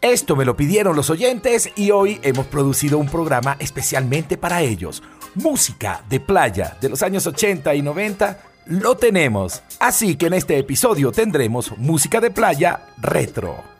Esto me lo pidieron los oyentes y hoy hemos producido un programa especialmente para ellos. Música de playa de los años 80 y 90 lo tenemos. Así que en este episodio tendremos música de playa retro.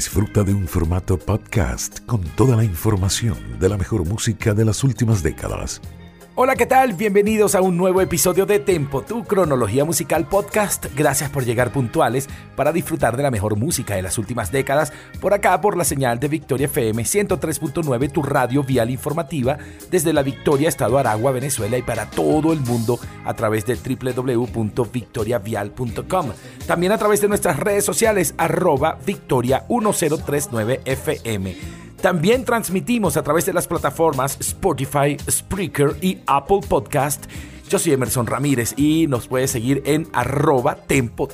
Disfruta de un formato podcast con toda la información de la mejor música de las últimas décadas Hola, ¿qué tal? Bienvenidos a un nuevo episodio de Tempo, tu cronología musical podcast. Gracias por llegar puntuales para disfrutar de la mejor música de las últimas décadas por acá por la señal de Victoria FM 103.9, tu radio vial informativa desde la Victoria, Estado Aragua, Venezuela y para todo el mundo a través de www.victoriavial.com. También a través de nuestras redes sociales arroba victoria 1039 FM. También transmitimos a través de las plataformas Spotify, Spreaker y Apple Podcast. Yo soy Emerson Ramírez y nos puedes seguir en arroba tempo.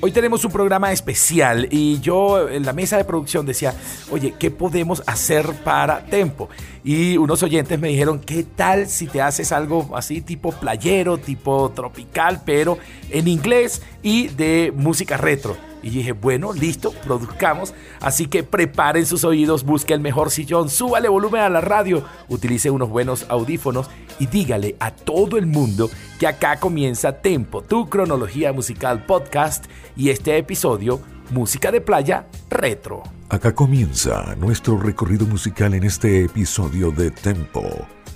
Hoy tenemos un programa especial y yo en la mesa de producción decía, oye, ¿qué podemos hacer para Tempo? Y unos oyentes me dijeron, ¿qué tal si te haces algo así tipo playero, tipo tropical, pero en inglés y de música retro? Y dije, bueno, listo, produzcamos. Así que preparen sus oídos, busque el mejor sillón, súbale volumen a la radio, utilice unos buenos audífonos y dígale a todo el mundo que acá comienza Tempo, tu cronología musical podcast y este episodio, Música de Playa Retro. Acá comienza nuestro recorrido musical en este episodio de Tempo,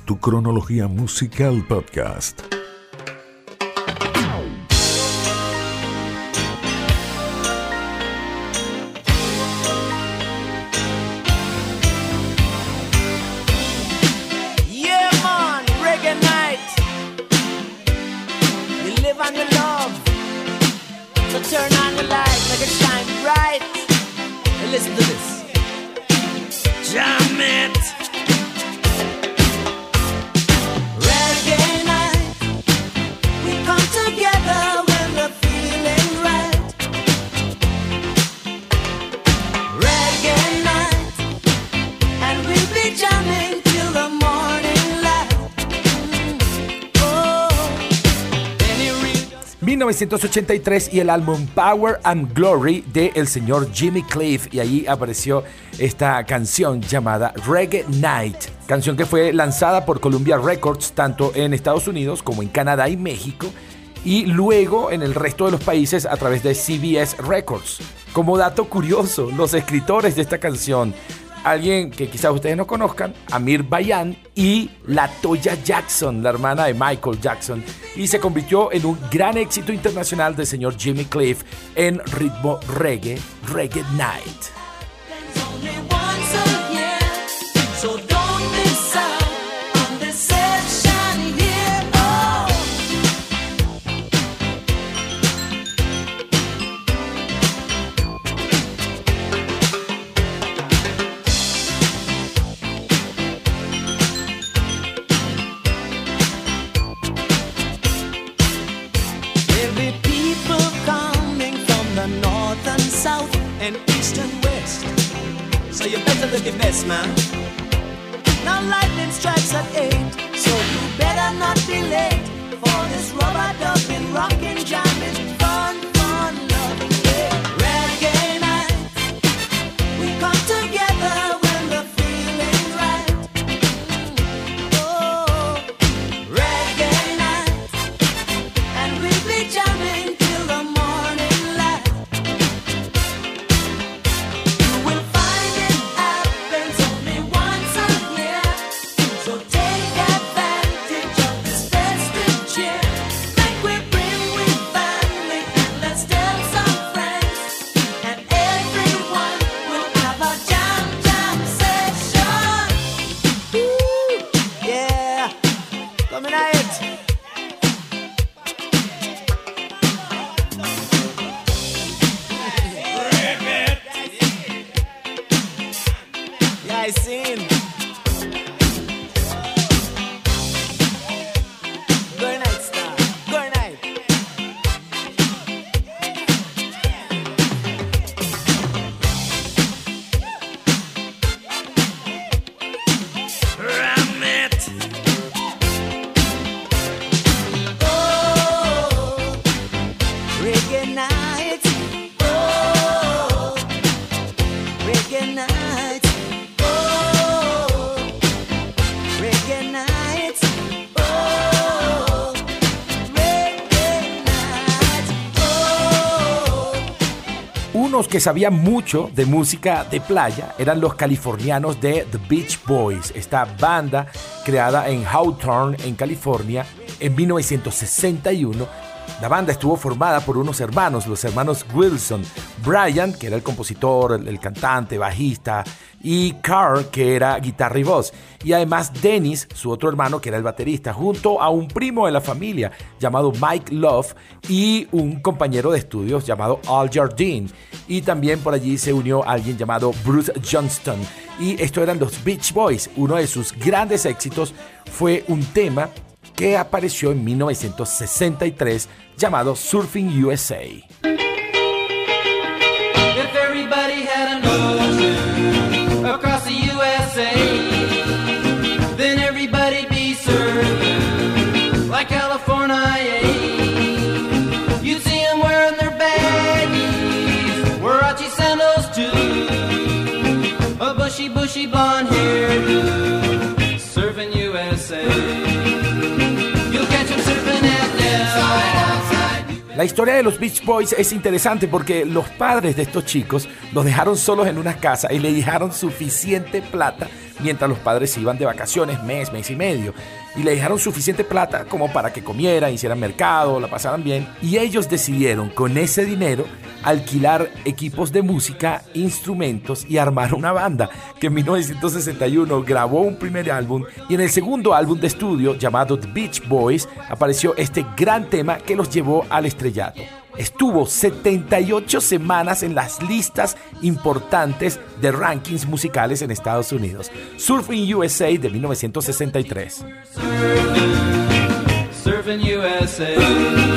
tu cronología musical podcast. 1983 y el álbum Power and Glory de el señor Jimmy Cliff y ahí apareció esta canción llamada Reggae Night, canción que fue lanzada por Columbia Records tanto en Estados Unidos como en Canadá y México y luego en el resto de los países a través de CBS Records. Como dato curioso, los escritores de esta canción alguien que quizás ustedes no conozcan, Amir Bayan y la Toya Jackson, la hermana de Michael Jackson, y se convirtió en un gran éxito internacional del señor Jimmy Cliff en ritmo reggae, Reggae Night. smile. Unos que sabían mucho de música de playa eran los californianos de The Beach Boys, esta banda creada en Hawthorne, en California, en 1961 la banda estuvo formada por unos hermanos, los hermanos Wilson, Brian, que era el compositor, el, cantante, bajista, y Carl, que era guitarra y voz. Y además Dennis, su otro hermano, que era el baterista, junto a un primo de la familia llamado Mike Love y un compañero de estudios llamado Al Jardine. Y también por allí se unió alguien llamado Bruce Johnston. Y esto eran los Beach Boys. Uno de sus grandes éxitos fue un tema que apareció en 1963 llamado Surfing USA. La historia de los Beach Boys es interesante porque los padres de estos chicos los dejaron solos en una casa y le dejaron suficiente plata mientras los padres iban de vacaciones, mes, mes y medio. Y le dejaron suficiente plata como para que comieran, hicieran mercado, la pasaran bien. Y ellos decidieron con ese dinero alquilar equipos de música, instrumentos y armar una banda que en 1961 grabó un primer álbum y en el segundo álbum de estudio llamado The Beach Boys apareció este gran tema que los llevó al Estuvo 78 semanas en las listas importantes de rankings musicales en Estados Unidos. Surfing USA de 1963. Surfing USA.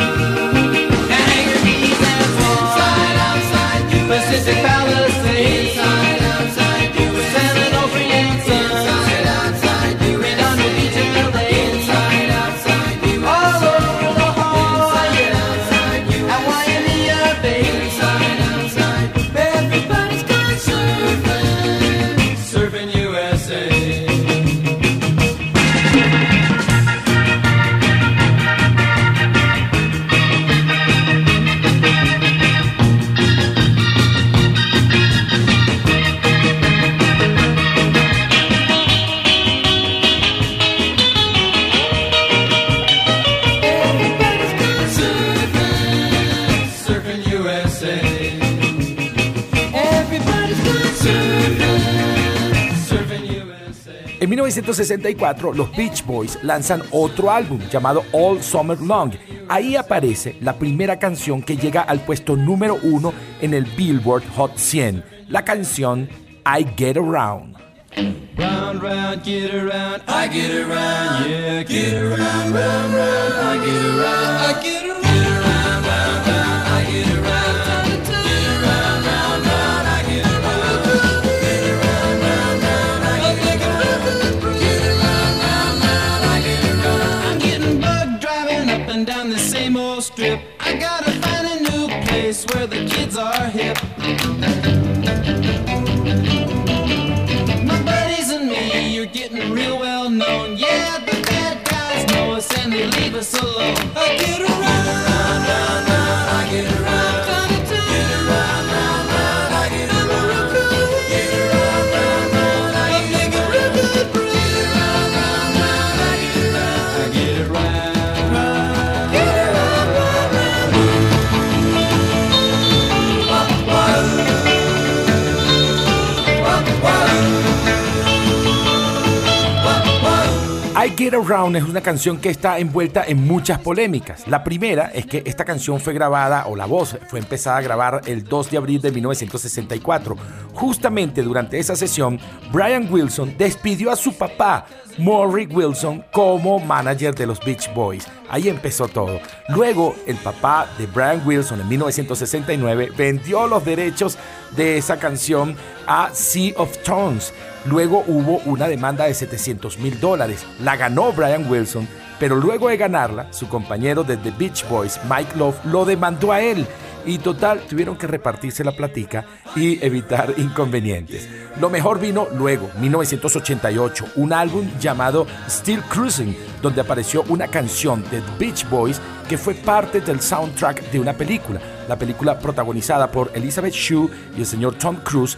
1964, los Beach Boys lanzan otro álbum llamado All Summer Long. Ahí aparece la primera canción que llega al puesto número uno en el Billboard Hot 100, la canción I Get Around. I get around. Getting real well known. Yeah, the bad guys know us and they leave us alone. Get around. Es una canción que está envuelta en muchas polémicas. La primera es que esta canción fue grabada, o la voz fue empezada a grabar el 2 de abril de 1964. Justamente durante esa sesión, Brian Wilson despidió a su papá, Maury Wilson, como manager de los Beach Boys. Ahí empezó todo. Luego, el papá de Brian Wilson en 1969 vendió los derechos de esa canción a Sea of Tones Luego hubo una demanda de 700 mil dólares. La ganó Brian Wilson, pero luego de ganarla, su compañero de The Beach Boys, Mike Love, lo demandó a él. Y total, tuvieron que repartirse la platica y evitar inconvenientes. Lo mejor vino luego, 1988, un álbum llamado Still Cruising, donde apareció una canción de The Beach Boys que fue parte del soundtrack de una película. la película protagonizada por Elizabeth Shue y el señor Tom Cruise,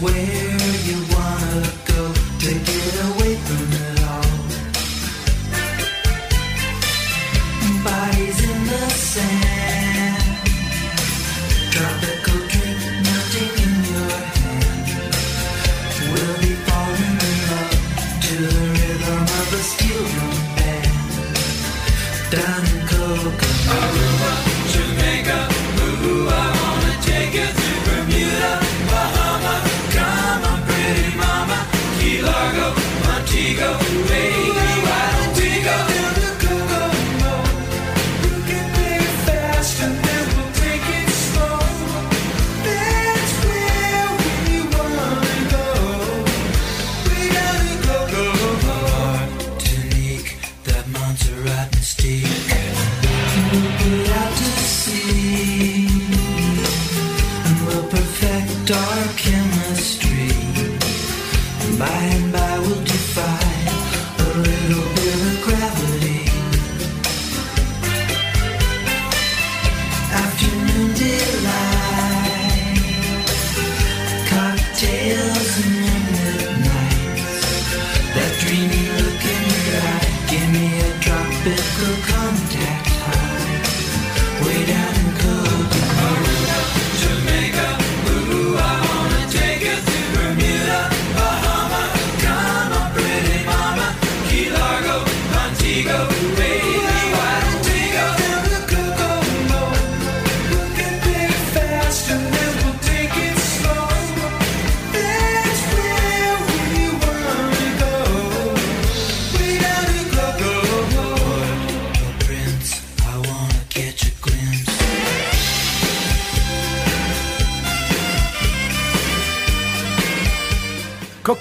way.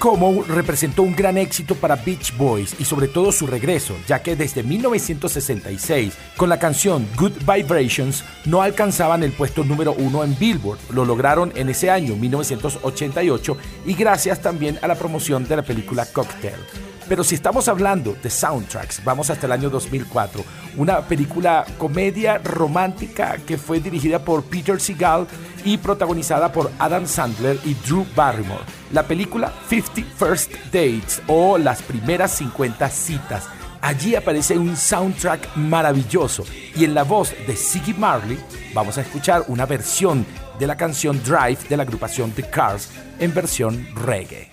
Kokomo representó un gran éxito para Beach Boys y sobre todo su regreso, ya que desde 1966, con la canción Good Vibrations, no alcanzaban el puesto número uno en Billboard. Lo lograron en ese año, 1988, y gracias también a la promoción de la película Cocktail. Pero si estamos hablando de soundtracks, vamos hasta el año 2004. Una película comedia romántica que fue dirigida por Peter Seagal y protagonizada por Adam Sandler y Drew Barrymore. La película 50 First Dates o Las primeras 50 citas. Allí aparece un soundtrack maravilloso y en la voz de Siggy Marley vamos a escuchar una versión de la canción Drive de la agrupación The Cars en versión reggae.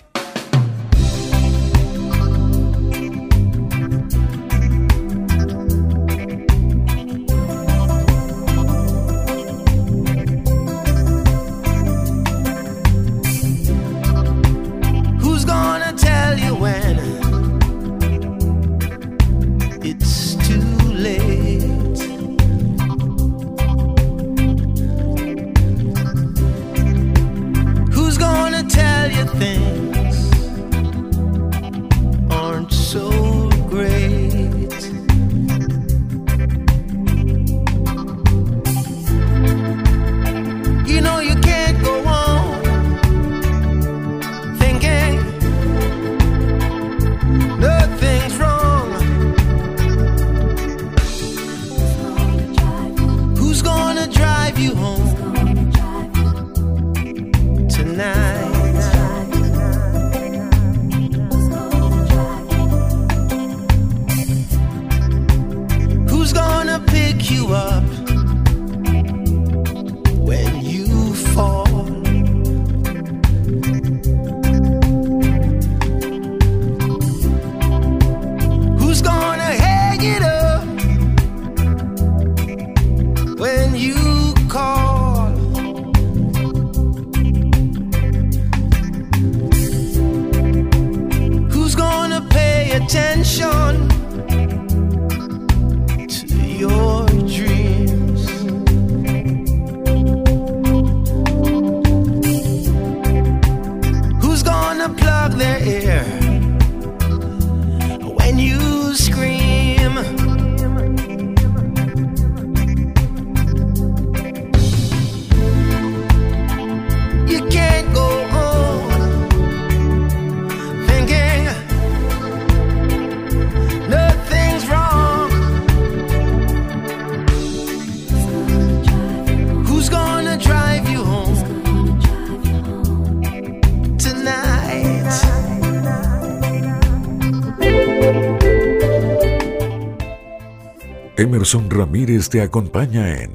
Emerson Ramírez te acompaña en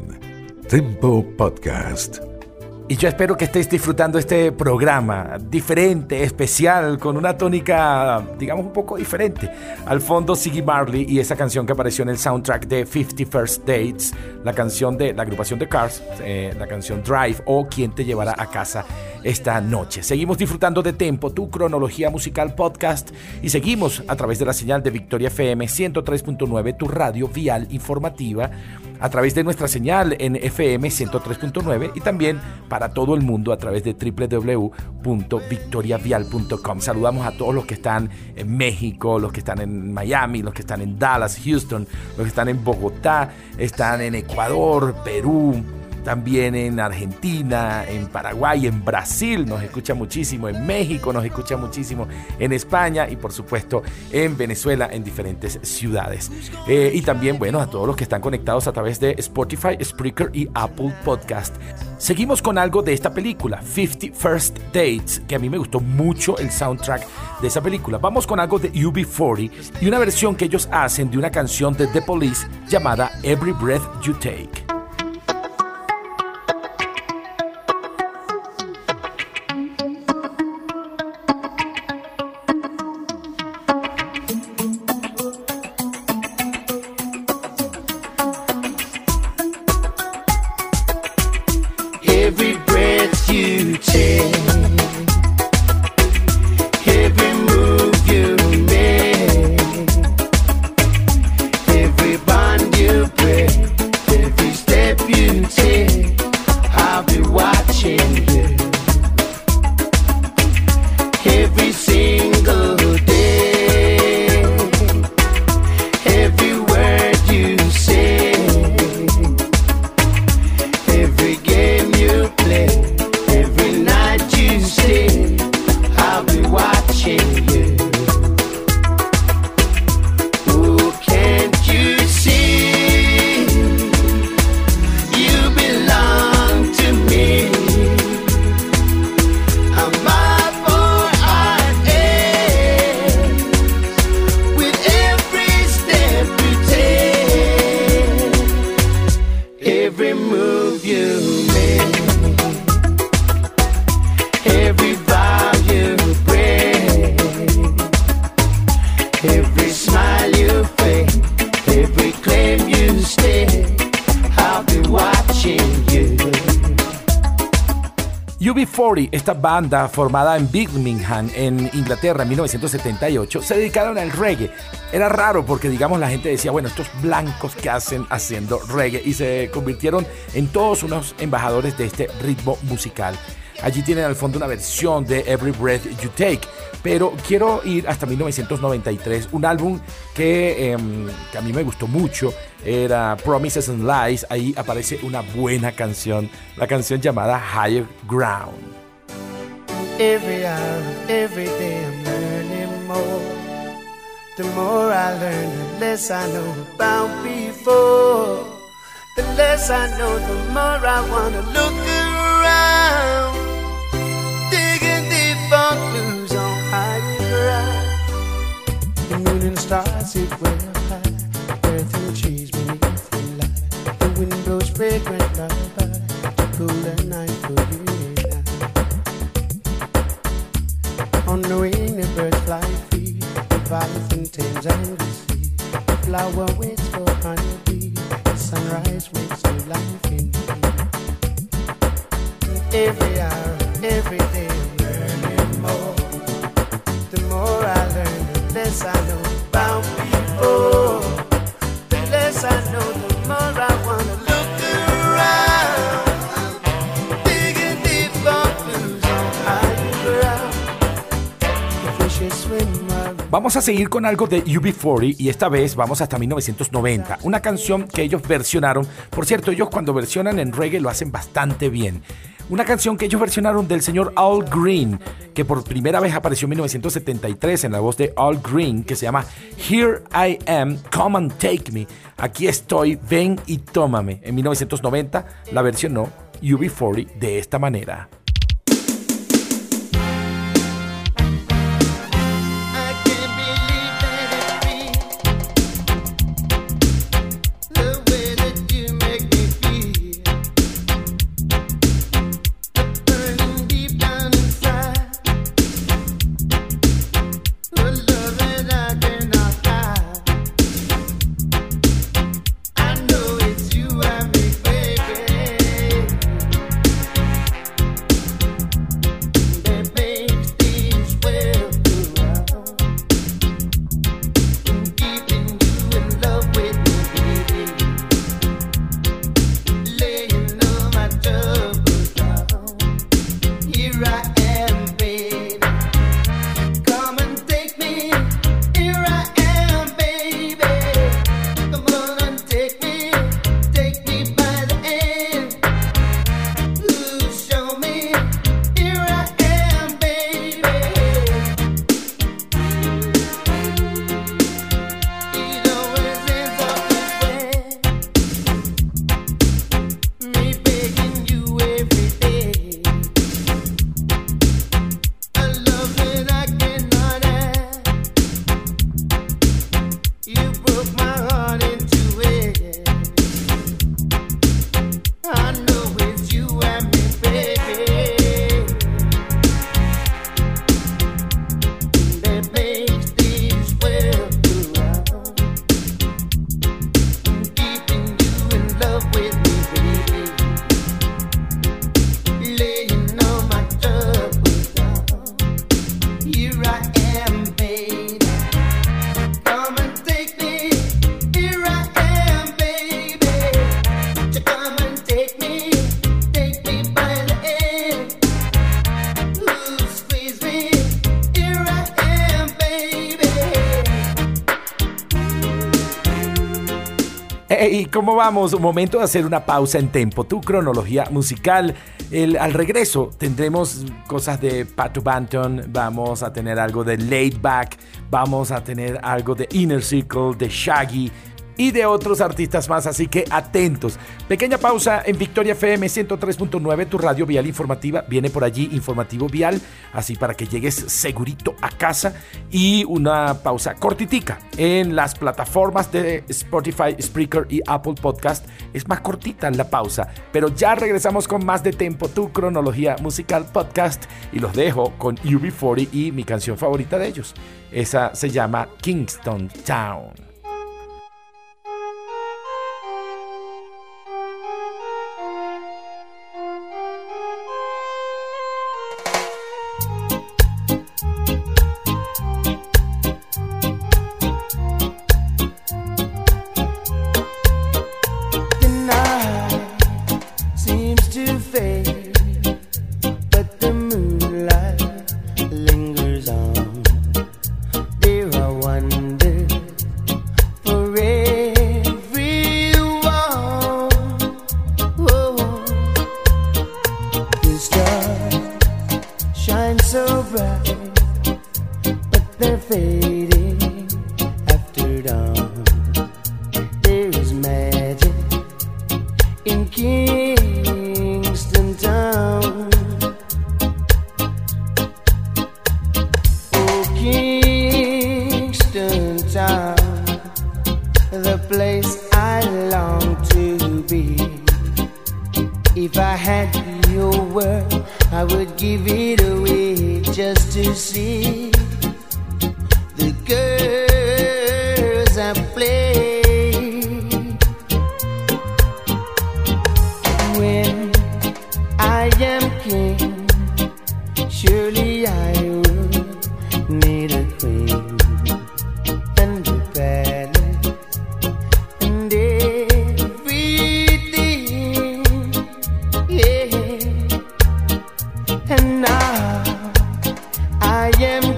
Tempo Podcast. Yo espero que estés disfrutando este programa diferente, especial, con una tónica, digamos, un poco diferente. Al fondo, Siggy Marley y esa canción que apareció en el soundtrack de 50 First Dates, la canción de la agrupación de Cars, eh, la canción Drive o Quién te llevará a casa esta noche. Seguimos disfrutando de Tempo, tu cronología musical podcast, y seguimos a través de la señal de Victoria FM 103.9, tu radio vial informativa a través de nuestra señal en FM 103.9 y también para todo el mundo a través de www.victoriavial.com. Saludamos a todos los que están en México, los que están en Miami, los que están en Dallas, Houston, los que están en Bogotá, están en Ecuador, Perú, también en Argentina, en Paraguay, en Brasil nos escucha muchísimo, en México nos escucha muchísimo, en España y por supuesto en Venezuela, en diferentes ciudades. Eh, y también, bueno, a todos los que están conectados a través de Spotify, Spreaker y Apple Podcast. Seguimos con algo de esta película, 50 First Dates, que a mí me gustó mucho el soundtrack de esa película. Vamos con algo de UB40 y una versión que ellos hacen de una canción de The Police llamada Every Breath You Take. Banda formada en Birmingham, en Inglaterra, en 1978, se dedicaron al reggae. Era raro porque, digamos, la gente decía, bueno, estos blancos que hacen haciendo reggae y se convirtieron en todos unos embajadores de este ritmo musical. Allí tienen al fondo una versión de Every Breath You Take. Pero quiero ir hasta 1993, un álbum que, em, que a mí me gustó mucho. Era Promises and Lies. Ahí aparece una buena canción, la canción llamada Higher Ground. Every hour, every day I'm learning more. The more I learn, the less I know about before. The less I know, the more I wanna look around. Digging deep for clues on higher ground. The moon and stars sit where high, earth and trees beneath the light. The wind blows fragrant lullaby to cool the night for you. On the wing, the birds fly free. The tames and the sea. The flower waits for honeybee. The sunrise wakes new life in me. Every hour, every day, learning more. The more I learn, the less I know about people. Vamos a seguir con algo de UB40 y esta vez vamos hasta 1990, una canción que ellos versionaron. Por cierto, ellos cuando versionan en reggae lo hacen bastante bien. Una canción que ellos versionaron del señor Al Green, que por primera vez apareció en 1973 en la voz de Al Green, que se llama Here I Am, Come and Take Me. Aquí estoy, ven y tómame. En 1990 la versionó UB40 de esta manera. ¿Cómo vamos? Un momento de hacer una pausa en tempo, tu cronología musical. El, al regreso tendremos cosas de Pato Banton, vamos a tener algo de Laid Back, vamos a tener algo de Inner Circle, de Shaggy, y de otros artistas más, así que atentos. Pequeña pausa en Victoria FM 103.9, tu radio vial informativa. Viene por allí informativo vial, así para que llegues segurito a casa. Y una pausa cortitica en las plataformas de Spotify, Spreaker y Apple Podcast. Es más cortita la pausa, pero ya regresamos con más de Tempo, tu cronología musical podcast. Y los dejo con UB40 y mi canción favorita de ellos. Esa se llama Kingston Town.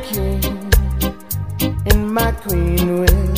king and my queen will.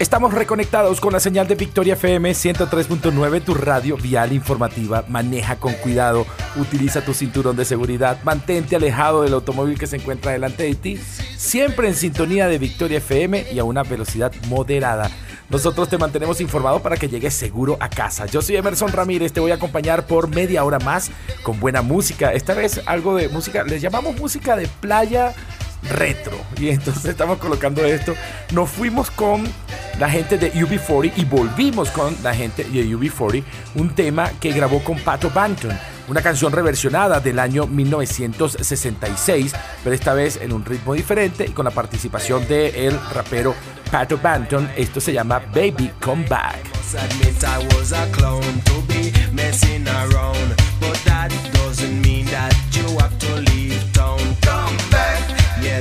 Estamos reconectados con la señal de Victoria FM 103.9, tu radio vial informativa. Maneja con cuidado, utiliza tu cinturón de seguridad, mantente alejado del automóvil que se encuentra delante de ti, siempre en sintonía de Victoria FM y a una velocidad moderada. Nosotros te mantenemos informado para que llegues seguro a casa. Yo soy Emerson Ramírez, te voy a acompañar por media hora más con buena música. Esta vez algo de música, les llamamos música de playa retro. Y entonces estamos colocando esto. Nos fuimos con la gente de UB40 y volvimos con la gente de UB40, un tema que grabó con Pato Banton, una canción reversionada del año 1966, pero esta vez en un ritmo diferente y con la participación de el rapero Pato Banton. Esto se llama Baby Come Back.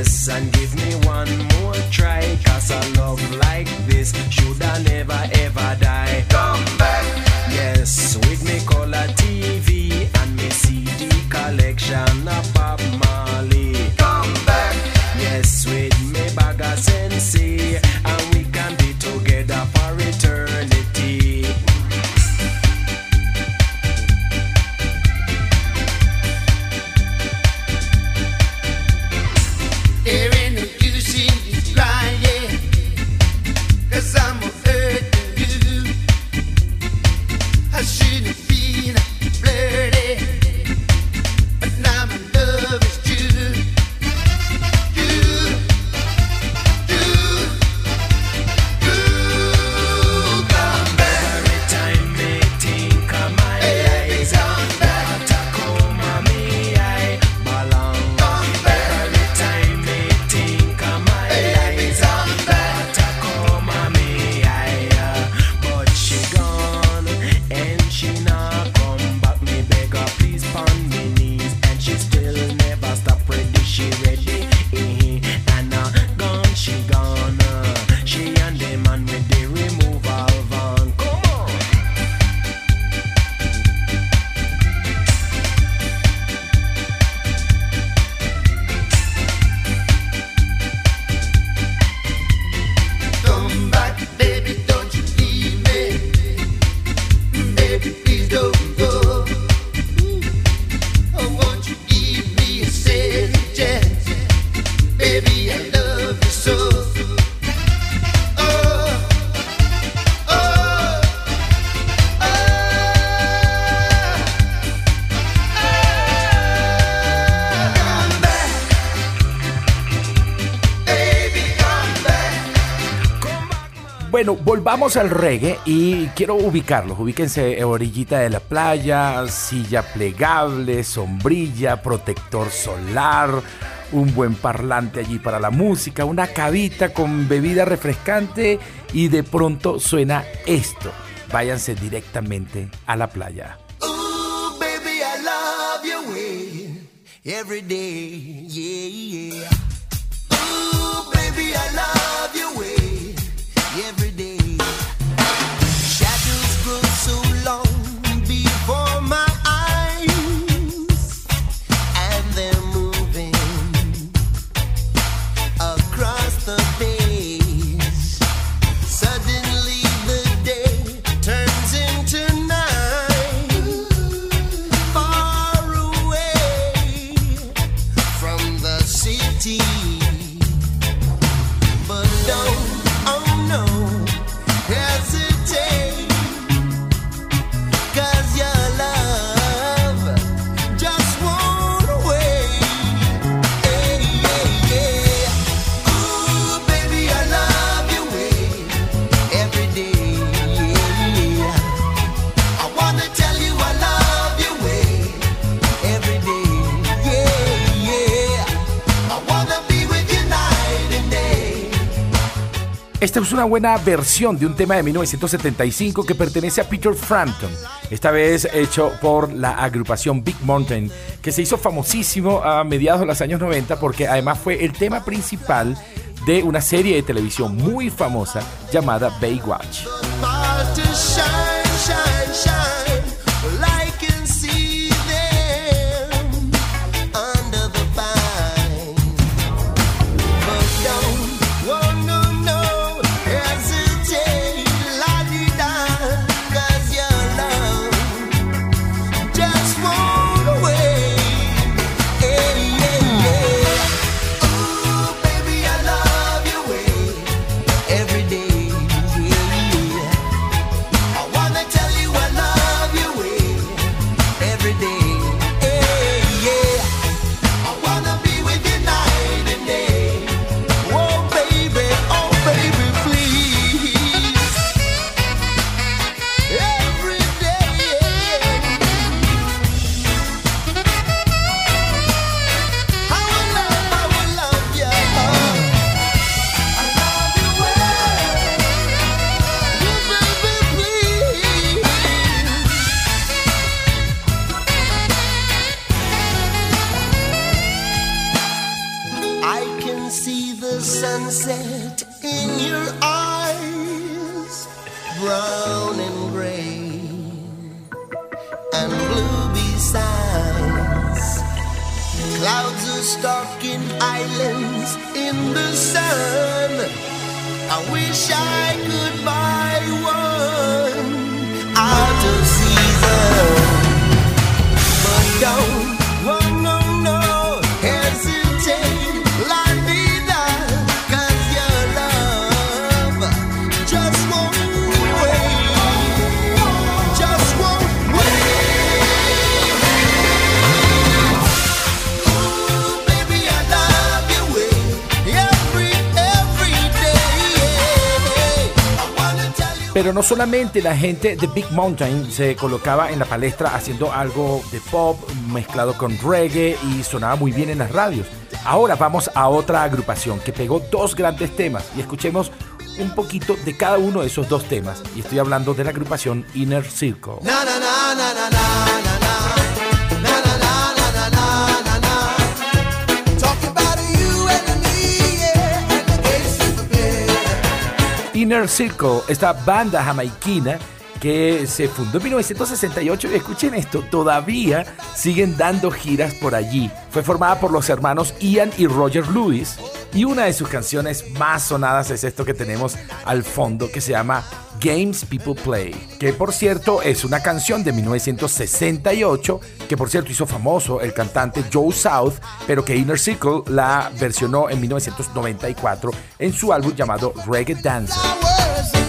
Yes and give me one more try. Cause a love like this should I never ever die. Come back, yes, with me Bueno, volvamos al reggae y quiero ubicarlos. Ubíquense orillita de la playa, silla plegable, sombrilla, protector solar, un buen parlante allí para la música, una cabita con bebida refrescante y de pronto suena esto. Váyanse directamente a la playa. Every day, yeah, yeah. Ooh, baby, I love every day. Esta es una buena versión de un tema de 1975 que pertenece a Peter Frampton, esta vez hecho por la agrupación Big Mountain, que se hizo famosísimo a mediados de los años 90 porque además fue el tema principal de una serie de televisión muy famosa llamada Baywatch. Pero no solamente la gente de Big Mountain se colocaba en la palestra haciendo algo de pop mezclado con reggae y sonaba muy bien en las radios. Ahora vamos a otra agrupación que pegó dos grandes temas y escuchemos un poquito de cada uno de esos dos temas. Y estoy hablando de la agrupación Inner Circle. Inner Circle, esta banda jamaiquina que se fundó en 1968 y escuchen esto, todavía siguen dando giras por allí. Fue formada por los hermanos Ian y Roger Lewis y una de sus canciones más sonadas es esto que tenemos al fondo que se llama Games People Play, que por cierto es una canción de 1968 que por cierto hizo famoso el cantante Joe South, pero que Inner Circle la versionó en 1994 en su álbum llamado Reggae Dancer.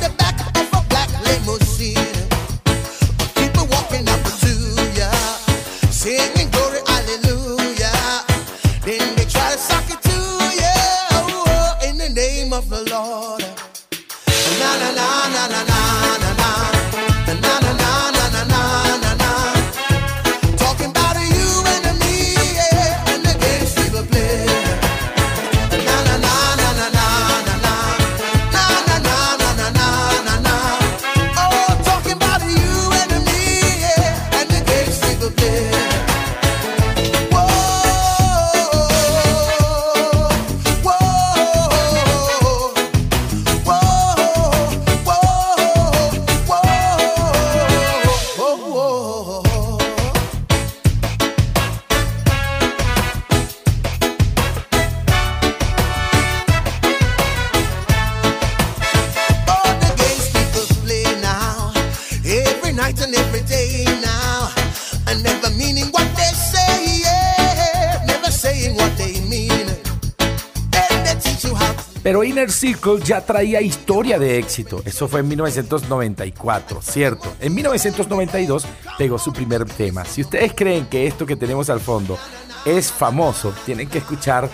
Circle ya traía historia de éxito. Eso fue en 1994, ¿cierto? En 1992 pegó su primer tema. Si ustedes creen que esto que tenemos al fondo es famoso, tienen que escuchar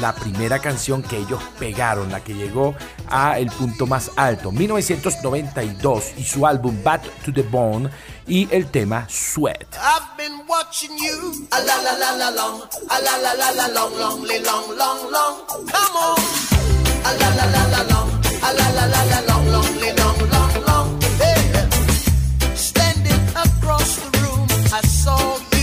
la primera canción que ellos pegaron, la que llegó a el punto más alto, 1992 y su álbum Bad to the Bone y el tema Sweat. I've been watching you. Standing across the room, I saw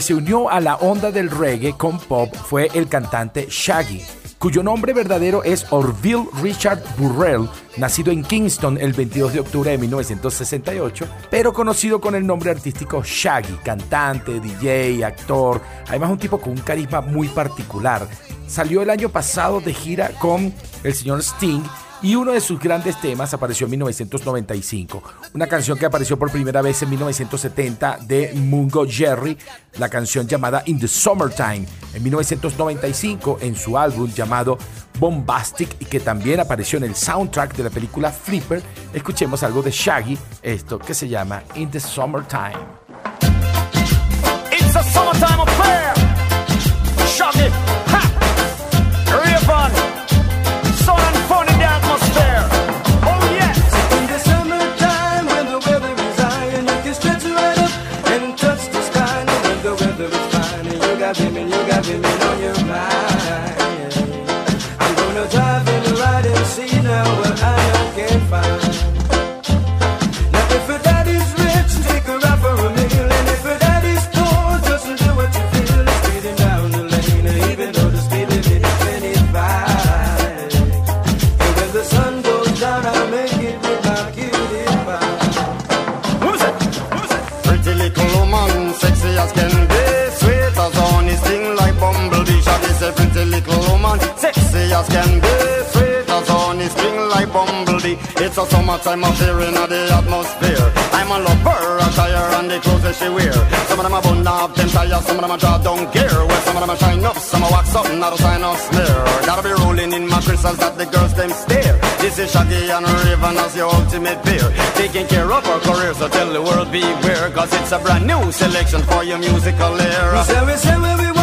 que se unió a la onda del reggae con pop fue el cantante Shaggy, cuyo nombre verdadero es Orville Richard Burrell, nacido en Kingston el 22 de octubre de 1968, pero conocido con el nombre artístico Shaggy, cantante, DJ, actor, además un tipo con un carisma muy particular. Salió el año pasado de gira con el señor Sting y uno de sus grandes temas apareció en 1995. Una canción que apareció por primera vez en 1970 de Mungo Jerry, la canción llamada In the Summertime. En 1995 en su álbum llamado Bombastic y que también apareció en el soundtrack de la película Flipper, escuchemos algo de Shaggy, esto que se llama In the Summertime. It's a summertime affair. As can be Sweet as honey, sting like bumblebee. It's a summertime affair in the atmosphere. I'm a lover, a tire and the clothes that she wear. Some of them are bun up, them tires, some of them are draw down gear Well, some of them are shine up, some are wax up, not a sign of smear. Gotta be rolling in my crystals that the girls them stare. This is Shaggy and Raven as your ultimate pair. Taking care of our career, so tell the world beware. Cause it's a brand new selection for your musical We era. Say we say what we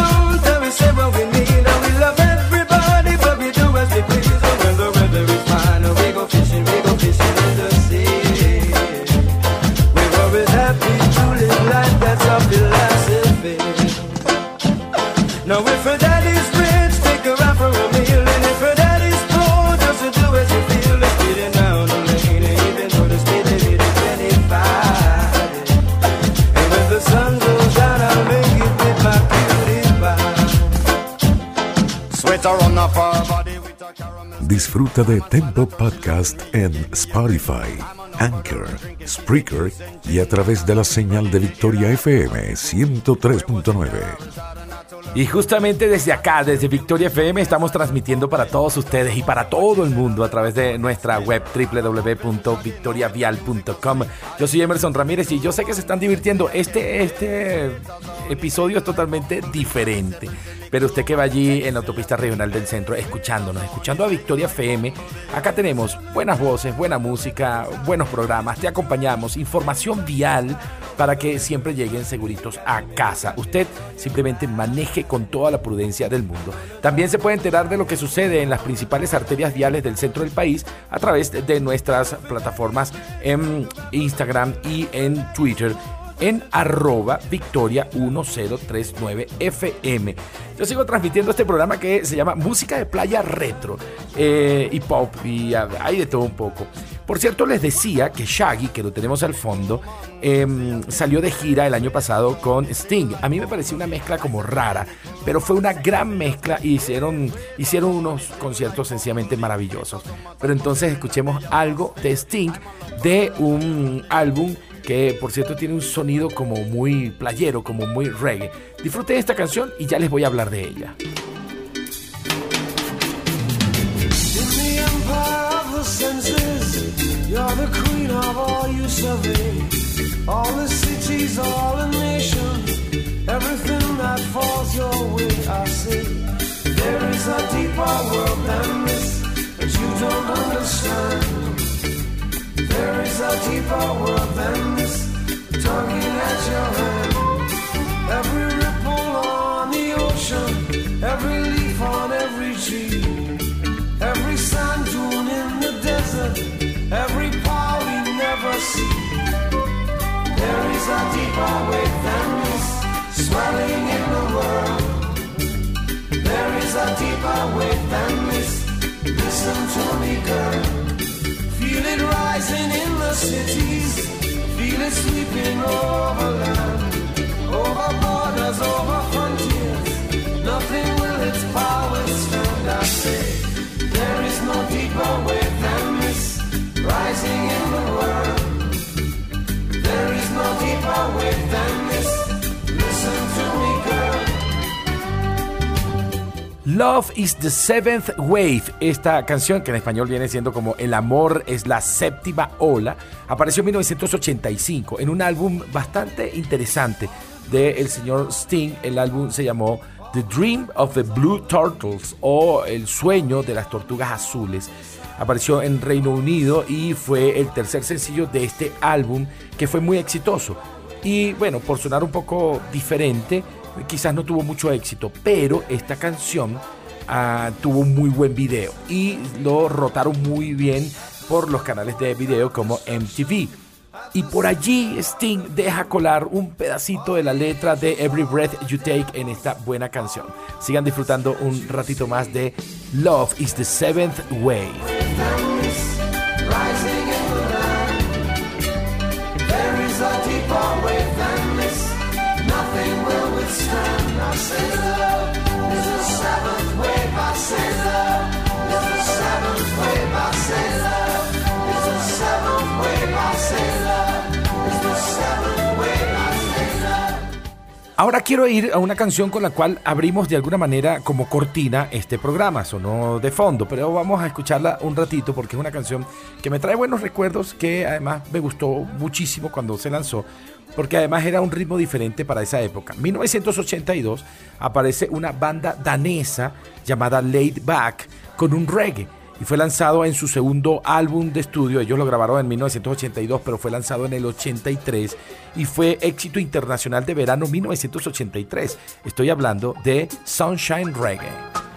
Disfruta de Tempo Podcast en Spotify, Anchor, Spreaker y a través de la señal de Victoria FM 103.9. Y justamente desde acá, desde Victoria FM, estamos transmitiendo para todos ustedes y para todo el mundo a través de nuestra web www.victoriavial.com. Yo soy Emerson Ramírez y yo sé que se están divirtiendo. Este, este episodio es totalmente diferente. Pero usted que va allí en la autopista regional del centro escuchándonos, escuchando a Victoria FM, acá tenemos buenas voces, buena música, buenos programas, te acompañamos, información vial para que siempre lleguen seguritos a casa. Usted simplemente maneje con toda la prudencia del mundo. También se puede enterar de lo que sucede en las principales arterias viales del centro del país a través de nuestras plataformas en Instagram y en Twitter en arroba victoria 1039 FM. Yo sigo transmitiendo este programa que se llama Música de Playa Retro eh, y Pop y hay de todo un poco. Por cierto, les decía que Shaggy, que lo tenemos al fondo, em, salió de gira el año pasado con Sting. A mí me pareció una mezcla como rara, pero fue una gran mezcla y hicieron, hicieron unos conciertos sencillamente maravillosos. Pero entonces escuchemos algo de Sting de un álbum que por cierto tiene un sonido como muy playero, como muy reggae. Disfruten esta canción y ya les voy a hablar de ella. There is a deeper world than this that you don't understand. There is a deeper world than this, tugging at your hand. Every ripple on the ocean, every leaf on every tree. Every sand dune in the desert, every power we never see. There is a deeper wave than this, swelling in the world. There is a deeper wave than this. Listen to me, girl. Feel it rising in the cities, feel it sweeping over land, over borders, over frontiers. Nothing will its power stand. I say, there is no deeper way than this, rising in the world. There is no deeper way. Love is the Seventh Wave. Esta canción, que en español viene siendo como El amor es la séptima ola, apareció en 1985 en un álbum bastante interesante del señor Sting. El álbum se llamó The Dream of the Blue Turtles o El sueño de las tortugas azules. Apareció en Reino Unido y fue el tercer sencillo de este álbum que fue muy exitoso. Y bueno, por sonar un poco diferente, quizás no tuvo mucho éxito, pero esta canción ah, tuvo un muy buen video y lo rotaron muy bien por los canales de video como MTV. Y por allí Sting deja colar un pedacito de la letra de Every Breath You Take en esta buena canción. Sigan disfrutando un ratito más de Love is the Seventh Wave. Ahora quiero ir a una canción con la cual abrimos de alguna manera como cortina este programa, sonó de fondo, pero vamos a escucharla un ratito porque es una canción que me trae buenos recuerdos, que además me gustó muchísimo cuando se lanzó, porque además era un ritmo diferente para esa época. En 1982 aparece una banda danesa llamada Laid Back con un reggae y fue lanzado en su segundo álbum de estudio. Ellos lo grabaron en 1982, pero fue lanzado en el 83 y fue éxito internacional de verano 1983. Estoy hablando de Sunshine Reggae.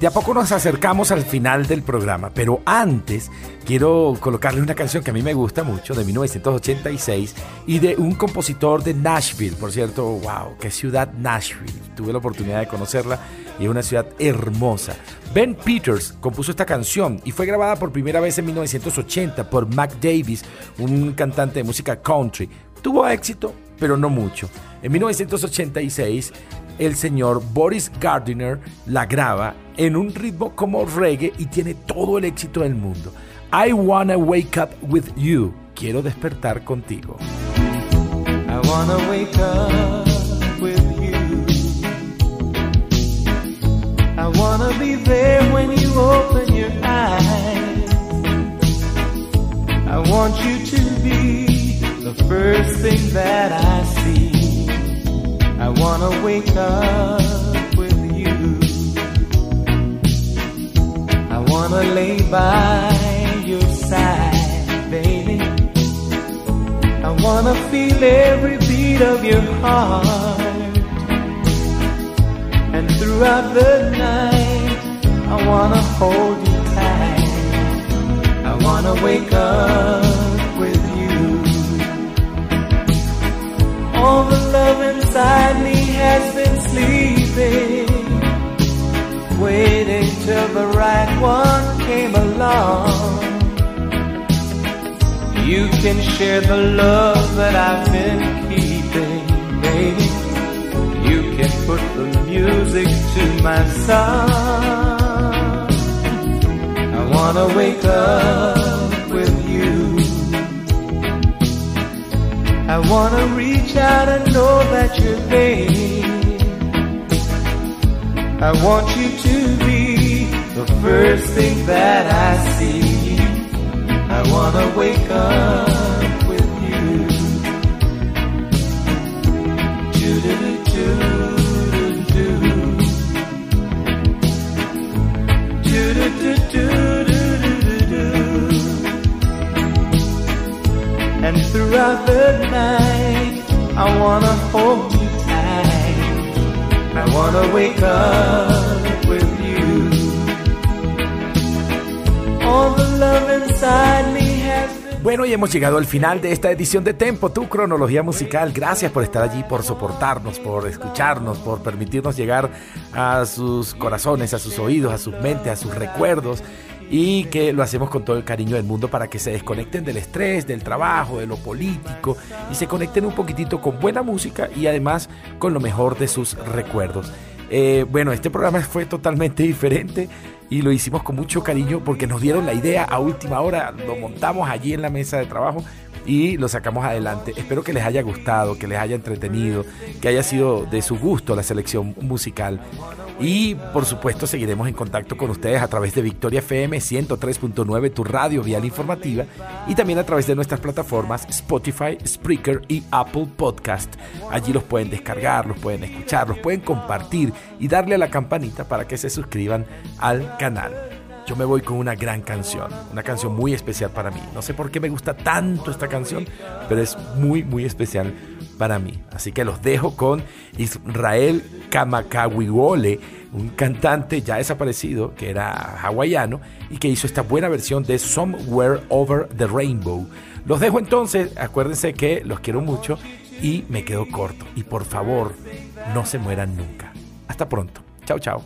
De a poco nos acercamos al final del programa, pero antes quiero colocarle una canción que a mí me gusta mucho, de 1986, y de un compositor de Nashville. Por cierto, wow, qué ciudad Nashville. Tuve la oportunidad de conocerla y es una ciudad hermosa. Ben Peters compuso esta canción y fue grabada por primera vez en 1980 por Mac Davis, un cantante de música country. Tuvo éxito, pero no mucho. En 1986, el señor Boris Gardiner la graba en un ritmo como reggae y tiene todo el éxito del mundo. I wanna wake up with you. Quiero despertar contigo. I wanna wake up with you. wanna be there when you open your eyes. I want you to be the first thing that I see. I wanna wake up with you. I wanna lay by your side, baby. I wanna feel every beat of your heart. And throughout the night, I wanna hold you tight. I wanna wake up All the love inside me has been sleeping, waiting till the right one came along. You can share the love that I've been keeping, baby. You can put the music to my song. I wanna wake up I wanna reach out and know that you're there. I want you to be the first thing that I see. I wanna wake up with you. And throughout the night, I wanna hold you tight. I wanna wake up with you. All the love inside me. Bueno, y hemos llegado al final de esta edición de Tempo, tu cronología musical. Gracias por estar allí, por soportarnos, por escucharnos, por permitirnos llegar a sus corazones, a sus oídos, a sus mentes, a sus recuerdos. Y que lo hacemos con todo el cariño del mundo para que se desconecten del estrés, del trabajo, de lo político y se conecten un poquitito con buena música y además con lo mejor de sus recuerdos. Eh, bueno, este programa fue totalmente diferente y lo hicimos con mucho cariño porque nos dieron la idea a última hora, lo montamos allí en la mesa de trabajo y lo sacamos adelante. Espero que les haya gustado, que les haya entretenido, que haya sido de su gusto la selección musical. Y por supuesto seguiremos en contacto con ustedes a través de Victoria FM 103.9, tu radio vial informativa, y también a través de nuestras plataformas Spotify, Spreaker y Apple Podcast. Allí los pueden descargar, los pueden escuchar, los pueden compartir y darle a la campanita para que se suscriban al canal. Yo me voy con una gran canción, una canción muy especial para mí. No sé por qué me gusta tanto esta canción, pero es muy, muy especial para mí. Así que los dejo con Israel Kamakawiwole, un cantante ya desaparecido que era hawaiano y que hizo esta buena versión de Somewhere Over the Rainbow. Los dejo entonces, acuérdense que los quiero mucho y me quedo corto. Y por favor, no se mueran nunca. Hasta pronto. Chao, chao.